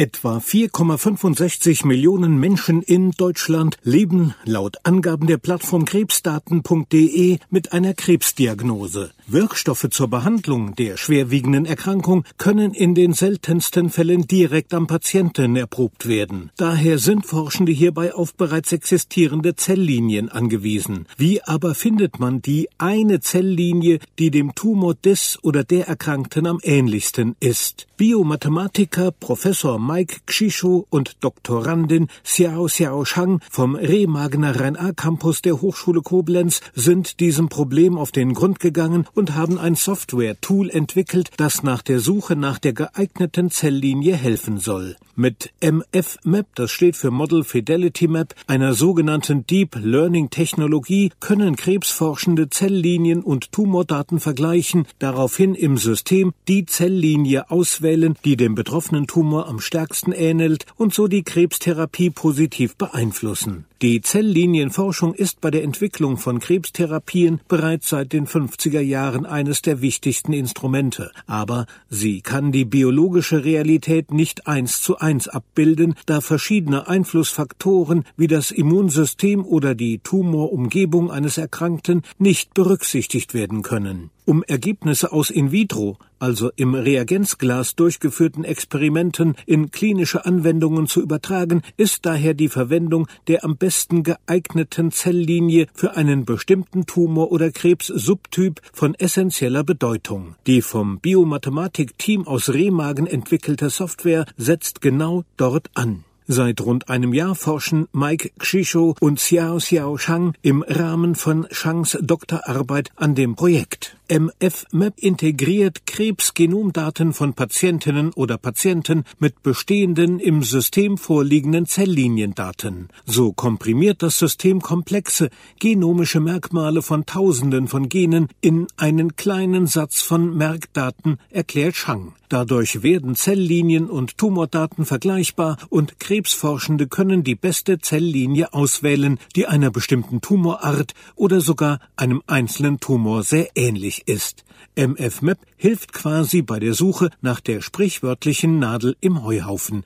Etwa 4,65 Millionen Menschen in Deutschland leben laut Angaben der Plattform krebsdaten.de mit einer Krebsdiagnose. Wirkstoffe zur Behandlung der schwerwiegenden Erkrankung können in den seltensten Fällen direkt am Patienten erprobt werden. Daher sind Forschende hierbei auf bereits existierende Zelllinien angewiesen. Wie aber findet man die eine Zelllinie, die dem Tumor des oder der Erkrankten am ähnlichsten ist? Biomathematiker Professor Mike Xisho und Doktorandin Xiao Xiao Shang vom Remagener Rhein-A-Campus der Hochschule Koblenz sind diesem Problem auf den Grund gegangen und haben ein Software-Tool entwickelt, das nach der Suche nach der geeigneten Zelllinie helfen soll. Mit MFMap, das steht für Model Fidelity Map, einer sogenannten Deep Learning Technologie, können Krebsforschende Zelllinien und Tumordaten vergleichen, daraufhin im System die Zelllinie auswählen wählen, die dem betroffenen Tumor am stärksten ähnelt und so die Krebstherapie positiv beeinflussen. Die Zelllinienforschung ist bei der Entwicklung von Krebstherapien bereits seit den 50er Jahren eines der wichtigsten Instrumente. Aber sie kann die biologische Realität nicht eins zu eins abbilden, da verschiedene Einflussfaktoren wie das Immunsystem oder die Tumorumgebung eines Erkrankten nicht berücksichtigt werden können. Um Ergebnisse aus in vitro, also im Reagenzglas durchgeführten Experimenten in klinische Anwendungen zu übertragen, ist daher die Verwendung der am besten geeigneten Zelllinie für einen bestimmten Tumor oder Krebssubtyp von essentieller Bedeutung. Die vom Biomathematik-Team aus Remagen entwickelte Software setzt genau dort an. Seit rund einem Jahr forschen Mike Xisho und Xiao Xiao Shang im Rahmen von Shangs Doktorarbeit an dem Projekt. MFMAP integriert Krebsgenomdaten von Patientinnen oder Patienten mit bestehenden im System vorliegenden Zellliniendaten. So komprimiert das System komplexe genomische Merkmale von Tausenden von Genen in einen kleinen Satz von Merkdaten, erklärt Shang. Dadurch werden Zelllinien und Tumordaten vergleichbar und Krebsforschende können die beste Zelllinie auswählen, die einer bestimmten Tumorart oder sogar einem einzelnen Tumor sehr ähnlich ist. MFMAP hilft quasi bei der Suche nach der sprichwörtlichen Nadel im Heuhaufen.